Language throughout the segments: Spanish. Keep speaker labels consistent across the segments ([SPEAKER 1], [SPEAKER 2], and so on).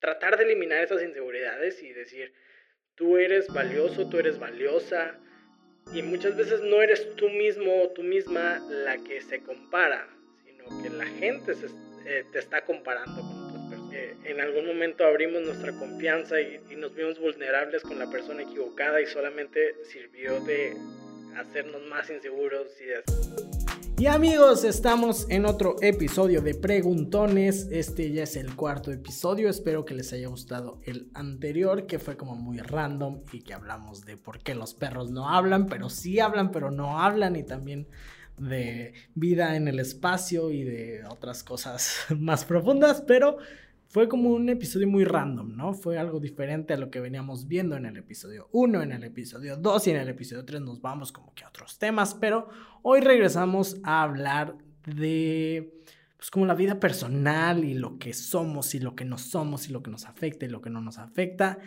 [SPEAKER 1] tratar de eliminar esas inseguridades y decir, tú eres valioso, tú eres valiosa, y muchas veces no eres tú mismo o tú misma la que se compara, sino que la gente eh, te está comparando con otras personas. Eh, en algún momento abrimos nuestra confianza y, y nos vimos vulnerables con la persona equivocada y solamente sirvió de hacernos más inseguros y de
[SPEAKER 2] y amigos, estamos en otro episodio de Preguntones. Este ya es el cuarto episodio. Espero que les haya gustado el anterior, que fue como muy random y que hablamos de por qué los perros no hablan, pero sí hablan, pero no hablan. Y también de vida en el espacio y de otras cosas más profundas. Pero fue como un episodio muy random, ¿no? Fue algo diferente a lo que veníamos viendo en el episodio 1, en el episodio 2 y en el episodio 3 nos vamos como que a otros temas, pero hoy regresamos a hablar de pues como la vida personal y lo que somos y lo que no somos y lo que nos afecta y lo que no nos afecta.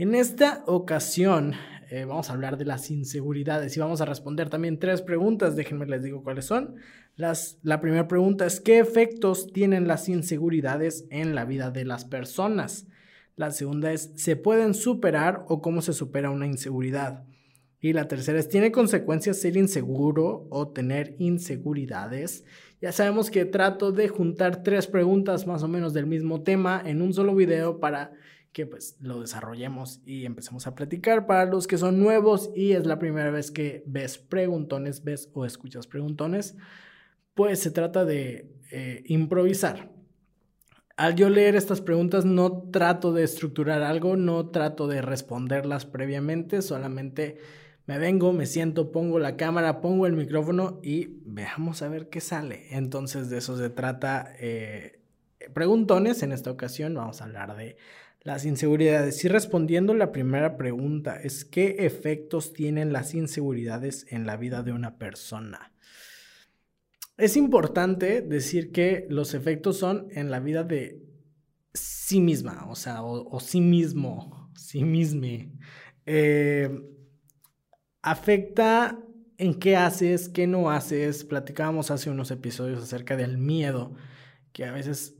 [SPEAKER 2] En esta ocasión eh, vamos a hablar de las inseguridades y vamos a responder también tres preguntas. Déjenme les digo cuáles son. Las, la primera pregunta es, ¿qué efectos tienen las inseguridades en la vida de las personas? La segunda es, ¿se pueden superar o cómo se supera una inseguridad? Y la tercera es, ¿tiene consecuencias ser inseguro o tener inseguridades? Ya sabemos que trato de juntar tres preguntas más o menos del mismo tema en un solo video para que pues lo desarrollemos y empecemos a platicar. Para los que son nuevos y es la primera vez que ves preguntones, ves o escuchas preguntones, pues se trata de eh, improvisar. Al yo leer estas preguntas no trato de estructurar algo, no trato de responderlas previamente, solamente me vengo, me siento, pongo la cámara, pongo el micrófono y veamos a ver qué sale. Entonces de eso se trata eh, preguntones. En esta ocasión vamos a hablar de las inseguridades. Y respondiendo la primera pregunta es ¿qué efectos tienen las inseguridades en la vida de una persona? Es importante decir que los efectos son en la vida de sí misma, o sea, o, sí mismo, sí misme. Eh, afecta en qué haces, qué no haces. Platicábamos hace unos episodios acerca del miedo, que a veces,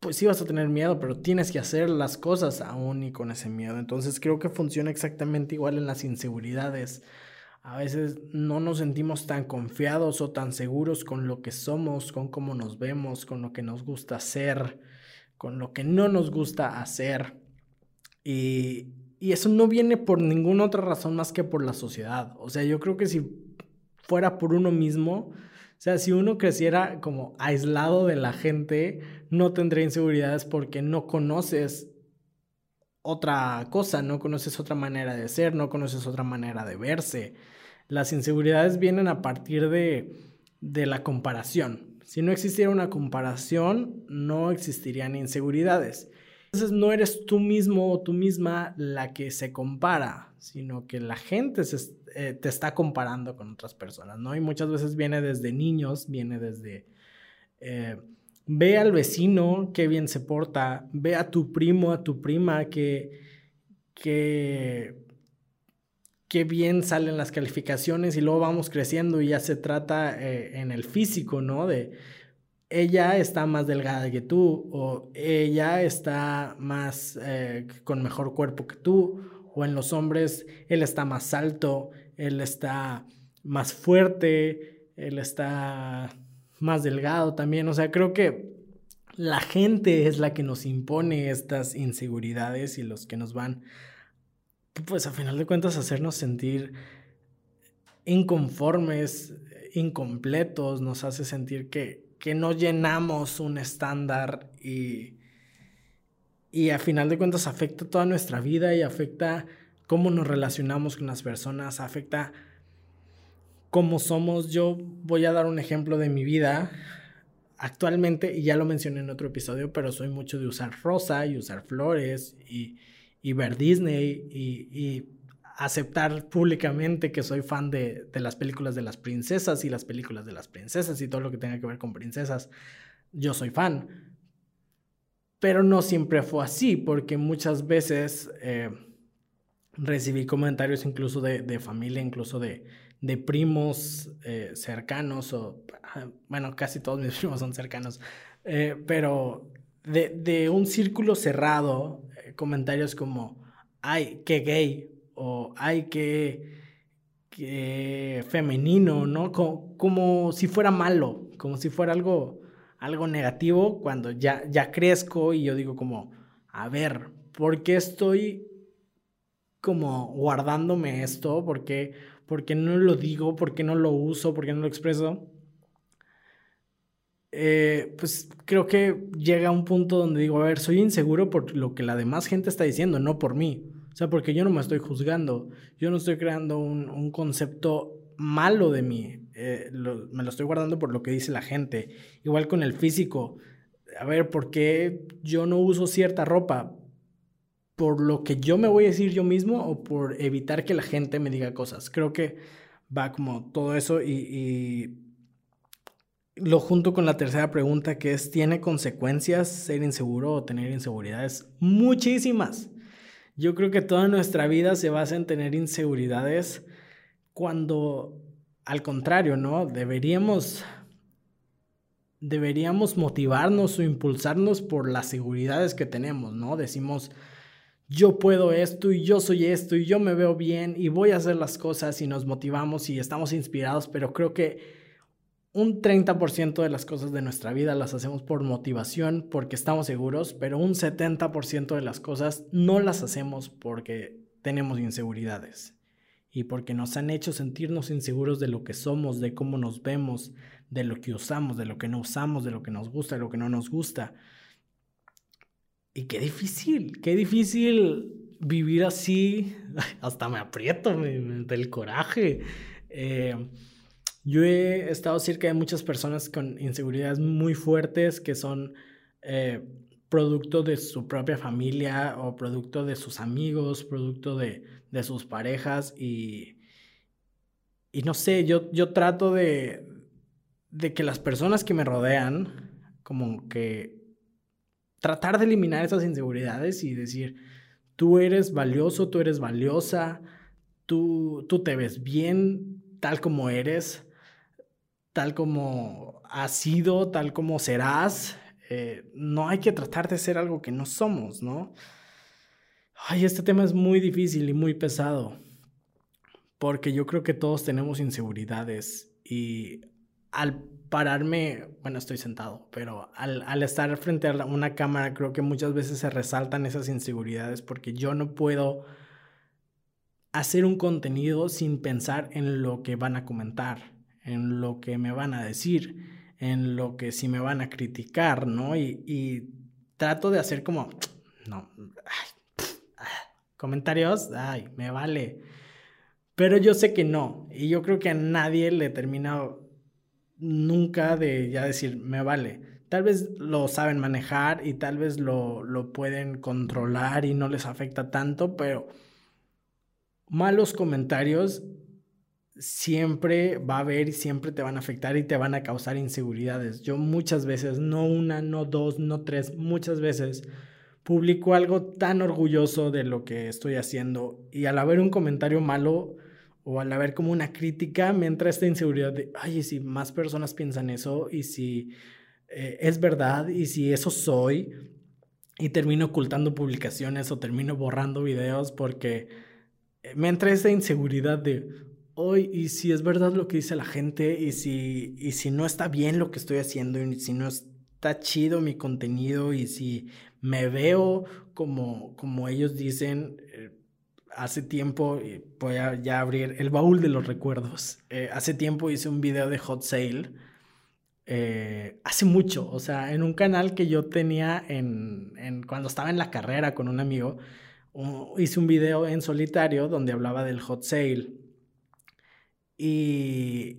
[SPEAKER 2] pues sí vas a tener miedo, pero tienes que hacer las cosas aún y con ese miedo. Entonces creo que funciona exactamente igual en las inseguridades. A veces no nos sentimos tan confiados o tan seguros con lo que somos, con cómo nos vemos, con lo que nos gusta hacer, con lo que no nos gusta hacer. Y, eso no viene por ninguna otra razón más que por la sociedad. O sea, yo creo que si fuera por uno mismo, o sea, si uno creciera como aislado de la gente, no tendría inseguridades porque no conoces otra cosa, no conoces otra manera de ser, no conoces otra manera de verse. Las inseguridades vienen a partir de, la comparación. Si no existiera una comparación, no existirían inseguridades. Entonces no eres tú mismo o tú misma la que se compara, sino que la gente eh, te está comparando con otras personas, ¿no? Y muchas veces viene desde niños, viene desde... Eh, ve al vecino qué bien se porta, ve a tu primo, a tu prima que, que bien salen las calificaciones y luego vamos creciendo y ya se trata eh, en el físico, ¿no? De ella está más delgada que tú o ella está más eh, con mejor cuerpo que tú o en los hombres él está más alto, él está más fuerte, él está más delgado también, o sea, creo que la gente es la que nos impone estas inseguridades y los que nos van pues a final de cuentas hacernos sentir inconformes, incompletos, nos hace sentir que, que no llenamos un estándar y, y a final de cuentas afecta toda nuestra vida y afecta cómo nos relacionamos con las personas, afecta cómo somos. Yo voy a dar un ejemplo de mi vida. Actualmente, y ya lo mencioné en otro episodio, pero soy mucho de usar rosa y usar flores y, y ver Disney y, aceptar públicamente que soy fan de, las películas de las princesas y las películas de las princesas y todo lo que tenga que ver con princesas. Yo soy fan. Pero no siempre fue así, porque muchas veces eh, recibí comentarios incluso de, familia, incluso de, primos eh, cercanos, o bueno, casi todos mis primos son cercanos, eh, pero de, un círculo cerrado, eh, comentarios como, ay, qué gay, o ay, qué, qué femenino, ¿no? Como, como, si fuera malo, como si fuera algo, algo negativo, cuando ya, ya crezco y yo digo como, a ver, ¿por qué estoy como guardándome esto? ¿Por qué, por qué no lo digo? ¿Por qué no lo uso? ¿Por qué no lo expreso? Eh, pues creo que llega un punto donde digo, a ver, soy inseguro por lo que la demás gente está diciendo, no por mí. O sea, porque yo no me estoy juzgando, yo no estoy creando un, concepto malo de mí, eh, me lo estoy guardando por lo que dice la gente. Igual con el físico, a ver, ¿por qué yo no uso cierta ropa? ¿Por lo que yo me voy a decir yo mismo o por evitar que la gente me diga cosas? Creo que va como todo eso y lo junto con la tercera pregunta que es, ¿tiene consecuencias ser inseguro o tener inseguridades? Muchísimas. Yo creo que toda nuestra vida se basa en tener inseguridades cuando, al contrario, ¿no? Deberíamos, deberíamos motivarnos o impulsarnos por las seguridades que tenemos, ¿no? Decimos, yo puedo esto y yo soy esto y yo me veo bien y voy a hacer las cosas y nos motivamos y estamos inspirados, pero creo que un 30% de las cosas de nuestra vida las hacemos por motivación, porque estamos seguros, pero un 70% de las cosas no las hacemos porque tenemos inseguridades y porque nos han hecho sentirnos inseguros de lo que somos, de cómo nos vemos, de lo que usamos, de lo que no usamos, de lo que nos gusta, de lo que no nos gusta. Y qué difícil, qué difícil vivir así, hasta me aprieto del coraje. Eh, yo he estado cerca de muchas personas con inseguridades muy fuertes que son eh, producto de su propia familia o producto de sus amigos, producto de, sus parejas y, y no sé, yo, yo trato de, de que las personas que me rodean, como que tratar de eliminar esas inseguridades y decir, tú eres valioso, tú eres valiosa, tú, tú te ves bien tal como eres tal como has sido, tal como serás. Eh, no hay que tratar de ser algo que no somos, ¿no? Ay, este tema es muy difícil y muy pesado, porque yo creo que todos tenemos inseguridades y al pararme, bueno, estoy sentado, pero al, al estar frente a una cámara creo que muchas veces se resaltan esas inseguridades porque yo no puedo hacer un contenido sin pensar en lo que van a comentar en lo que me van a decir, en lo que si me van a criticar, ¿no? Y, trato de hacer como, no, comentarios, ay, me vale. Pero yo sé que no, y yo creo que a nadie le termina nunca de ya decir, me vale. Tal vez lo saben manejar y tal vez lo, lo pueden controlar y no les afecta tanto, pero malos comentarios siempre va a haber y siempre te van a afectar y te van a causar inseguridades. Yo muchas veces, no una, no dos, no tres, muchas veces publico algo tan orgulloso de lo que estoy haciendo y al haber un comentario malo o al haber como una crítica me entra esta inseguridad de, ay, si más personas piensan eso y si eh, es verdad y si eso soy y termino ocultando publicaciones o termino borrando videos porque me entra esa inseguridad de, hoy y si es verdad lo que dice la gente y si, y si no está bien lo que estoy haciendo y si no está chido mi contenido y si me veo como, como ellos dicen, eh, hace tiempo, voy a ya abrir el baúl de los recuerdos, eh, hace tiempo hice un video de hot sale. Eh, hace mucho, o sea, en un canal que yo tenía en, cuando estaba en la carrera con un amigo, hice un video en solitario donde hablaba del hot sale y,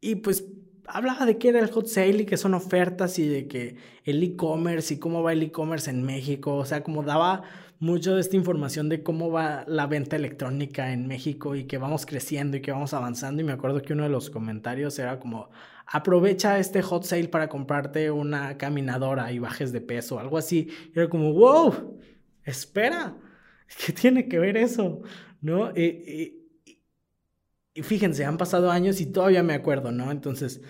[SPEAKER 2] y pues hablaba de que era el hot sale y que son ofertas y de que el e-commerce y cómo va el e-commerce en México, o sea, como daba mucho de esta información de cómo va la venta electrónica en México y que vamos creciendo y que vamos avanzando y me acuerdo que uno de los comentarios era como aprovecha este hot sale para comprarte una caminadora y bajes de peso, algo así. Y era como, wow, espera, ¿qué tiene que ver eso? ¿No? y fíjense, han pasado años y todavía me acuerdo, ¿no? Entonces,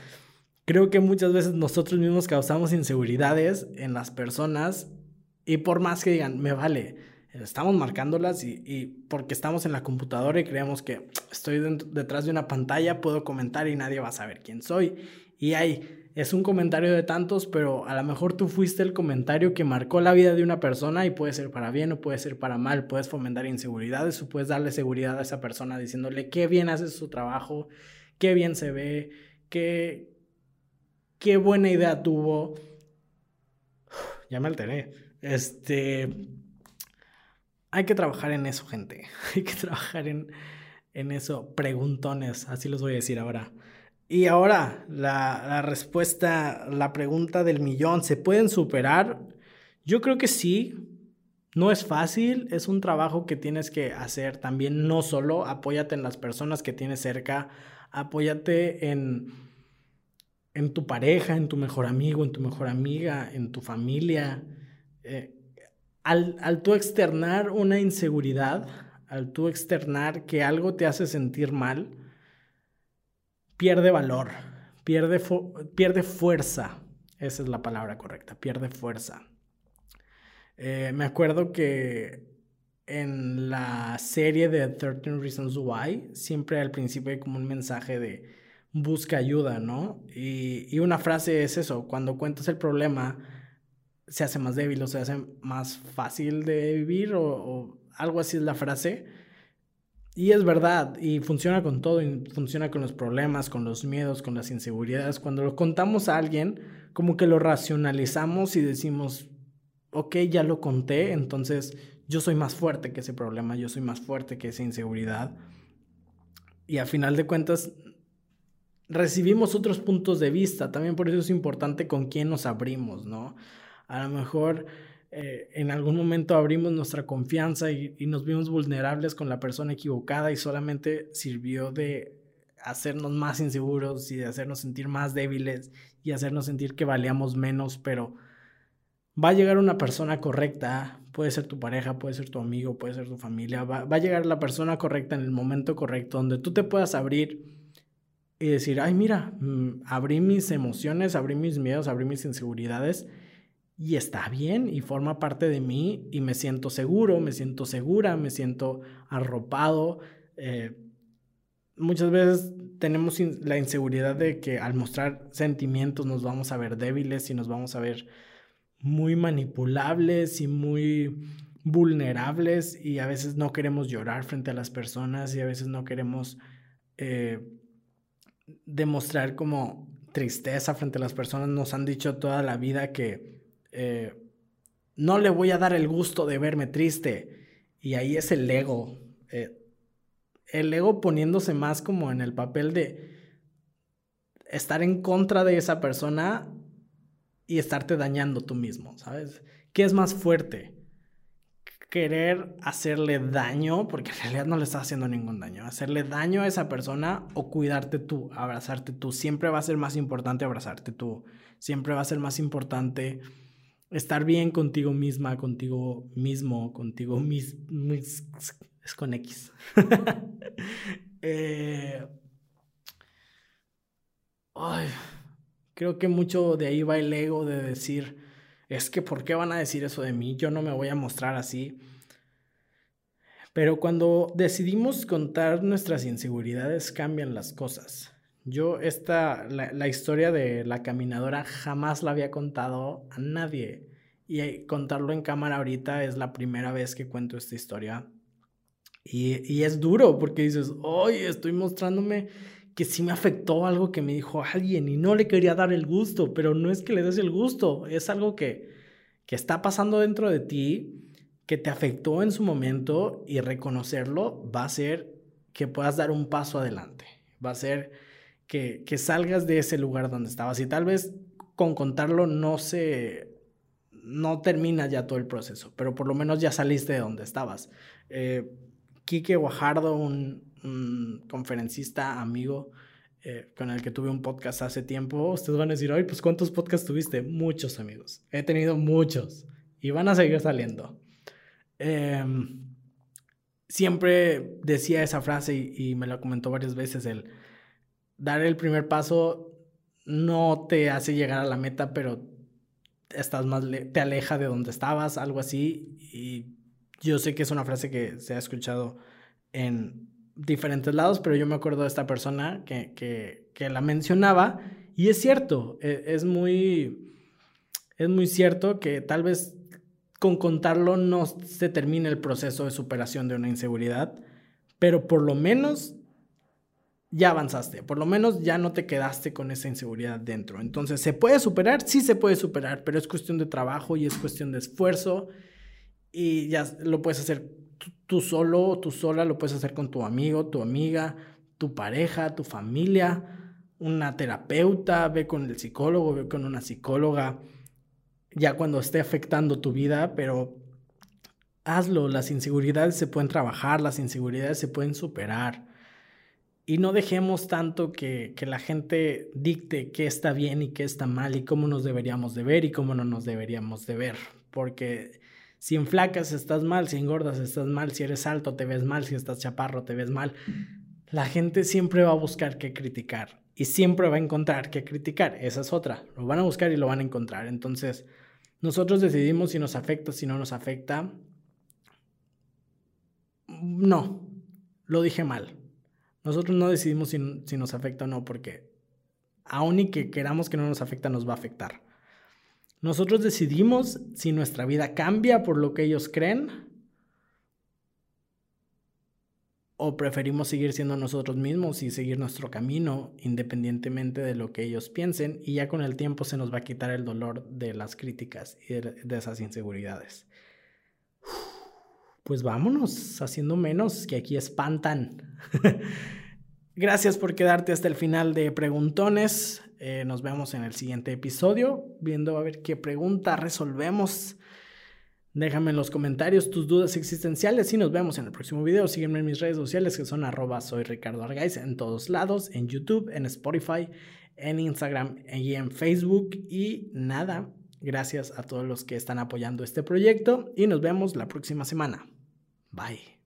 [SPEAKER 2] creo que muchas veces nosotros mismos causamos inseguridades en las personas y por más que digan, me vale, estamos marcándolas y, porque estamos en la computadora y creemos que estoy detrás de una pantalla, puedo comentar y nadie va a saber quién soy. Y hay, es un comentario de tantos, pero a lo mejor tú fuiste el comentario que marcó la vida de una persona y puede ser para bien o puede ser para mal, puedes fomentar inseguridades o puedes darle seguridad a esa persona diciéndole qué bien hace su trabajo, qué bien se ve, qué, qué buena idea tuvo. Ya me alteré. Este. Hay que trabajar en eso, gente. Hay que trabajar en, en eso. Preguntones, así los voy a decir ahora. Y ahora, la, respuesta, la pregunta del millón, ¿se pueden superar? Yo creo que sí. No es fácil, es un trabajo que tienes que hacer también, no solo, apóyate en las personas que tienes cerca, apóyate en, en tu pareja, en tu mejor amigo, en tu mejor amiga, en tu familia. Eh, al, al tú externar una inseguridad, al tú externar que algo te hace sentir mal, pierde valor, pierde, pierde fuerza. Esa es la palabra correcta, pierde fuerza. Eh, me acuerdo que en la serie de 13 Reasons Why, siempre al principio hay como un mensaje de busca ayuda, ¿no? Y, y, una frase es eso, cuando cuentas el problema, se hace más débil o se hace más fácil de vivir o, o algo así es la frase. Y es verdad, y funciona con todo, y funciona con los problemas, con los miedos, con las inseguridades. Cuando lo contamos a alguien, como que lo racionalizamos y decimos, ok, ya lo conté, entonces yo soy más fuerte que ese problema, yo soy más fuerte que esa inseguridad. Y a final de cuentas, recibimos otros puntos de vista. También por eso es importante con quién nos abrimos, ¿no? A lo mejor eh, en algún momento abrimos nuestra confianza y, nos vimos vulnerables con la persona equivocada y solamente sirvió de hacernos más inseguros y de hacernos sentir más débiles y hacernos sentir que valíamos menos, pero va a llegar una persona correcta, puede ser tu pareja, puede ser tu amigo, puede ser tu familia, va, va a llegar la persona correcta en el momento correcto, donde tú te puedas abrir y decir, ay, mira, mm, abrí mis emociones, abrí mis miedos, abrí mis inseguridades y está bien y forma parte de mí y me siento seguro, me siento segura, me siento arropado. Eh, muchas veces tenemos la inseguridad de que al mostrar sentimientos nos vamos a ver débiles y nos vamos a ver muy manipulables y muy vulnerables y a veces no queremos llorar frente a las personas y a veces no queremos eh, demostrar como tristeza frente a las personas. Nos han dicho toda la vida que eh, no le voy a dar el gusto de verme triste. Y ahí es el ego. Eh, el ego poniéndose más como en el papel de estar en contra de esa persona y estarte dañando tú mismo, ¿sabes? ¿Qué es más fuerte? Querer hacerle daño, porque en realidad no le estás haciendo ningún daño, hacerle daño a esa persona o cuidarte tú, abrazarte tú. Siempre va a ser más importante abrazarte tú. Siempre va a ser más importante estar bien contigo misma, contigo mismo, contigo mis, es con X. Eh, creo que mucho de ahí va el ego de decir, es que ¿por qué van a decir eso de mí? Yo no me voy a mostrar así. Pero cuando decidimos contar nuestras inseguridades, cambian las cosas. Yo esta, la, historia de la caminadora jamás la había contado a nadie. Y contarlo en cámara ahorita es la primera vez que cuento esta historia. Y, y es duro porque dices, hoy estoy mostrándome que sí me afectó algo que me dijo alguien y no le quería dar el gusto, pero no es que le des el gusto, es algo que, que está pasando dentro de ti, que te afectó en su momento y reconocerlo va a ser que puedas dar un paso adelante, va a ser que, que salgas de ese lugar donde estabas y tal vez con contarlo no se no termina ya todo el proceso, pero por lo menos ya saliste de donde estabas. Eh, Quique Guajardo, un, conferencista amigo eh, con el que tuve un podcast hace tiempo, ustedes van a decir, ay, pues ¿cuántos podcasts tuviste? Muchos amigos, he tenido muchos y van a seguir saliendo. Em, siempre decía esa frase y, y me la comentó varias veces, el dar el primer paso no te hace llegar a la meta, pero estás más te aleja de donde estabas, algo así. Y yo sé que es una frase que se ha escuchado en diferentes lados, pero yo me acuerdo de esta persona que, que, que la mencionaba y es cierto, e, es muy, es muy cierto que tal vez con contarlo no se termine el proceso de superación de una inseguridad, pero por lo menos ya avanzaste, por lo menos ya no te quedaste con esa inseguridad dentro. Entonces, ¿se puede superar? Sí se puede superar, pero es cuestión de trabajo y es cuestión de esfuerzo y ya lo puedes hacer tú solo, tú sola, lo puedes hacer con tu amigo, tu amiga, tu pareja, tu familia, una terapeuta, ve con el psicólogo, ve con una psicóloga, ya cuando esté afectando tu vida, pero hazlo, las inseguridades se pueden trabajar, las inseguridades se pueden superar. Y no dejemos tanto que, que, la gente dicte qué está bien y qué está mal y cómo nos deberíamos de ver y cómo no nos deberíamos de ver. Porque si en flacas estás mal, si engordas estás mal, si eres alto te ves mal, si estás chaparro te ves mal. La gente siempre va a buscar qué criticar y siempre va a encontrar qué criticar. Esa es otra. Lo van a buscar y lo van a encontrar. Entonces, nosotros decidimos si nos afecta, si no nos afecta. No, lo dije mal. Nosotros no decidimos si, nos afecta o no, porque aun y que queramos que no nos afecta, nos va a afectar. Nosotros decidimos si nuestra vida cambia por lo que ellos creen o preferimos seguir siendo nosotros mismos y seguir nuestro camino independientemente de lo que ellos piensen y ya con el tiempo se nos va a quitar el dolor de las críticas y de esas inseguridades. Pues vámonos, haciendo menos, que aquí espantan. Gracias por quedarte hasta el final de Preguntones. Eh, nos vemos en el siguiente episodio, viendo a ver qué pregunta resolvemos. Déjame en los comentarios tus dudas existenciales y nos vemos en el próximo video. Sígueme en mis redes sociales que son arroba soy Ricardo en todos lados, en YouTube, en Spotify, en Instagram y en Facebook. Y nada, gracias a todos los que están apoyando este proyecto y nos vemos la próxima semana. Bye.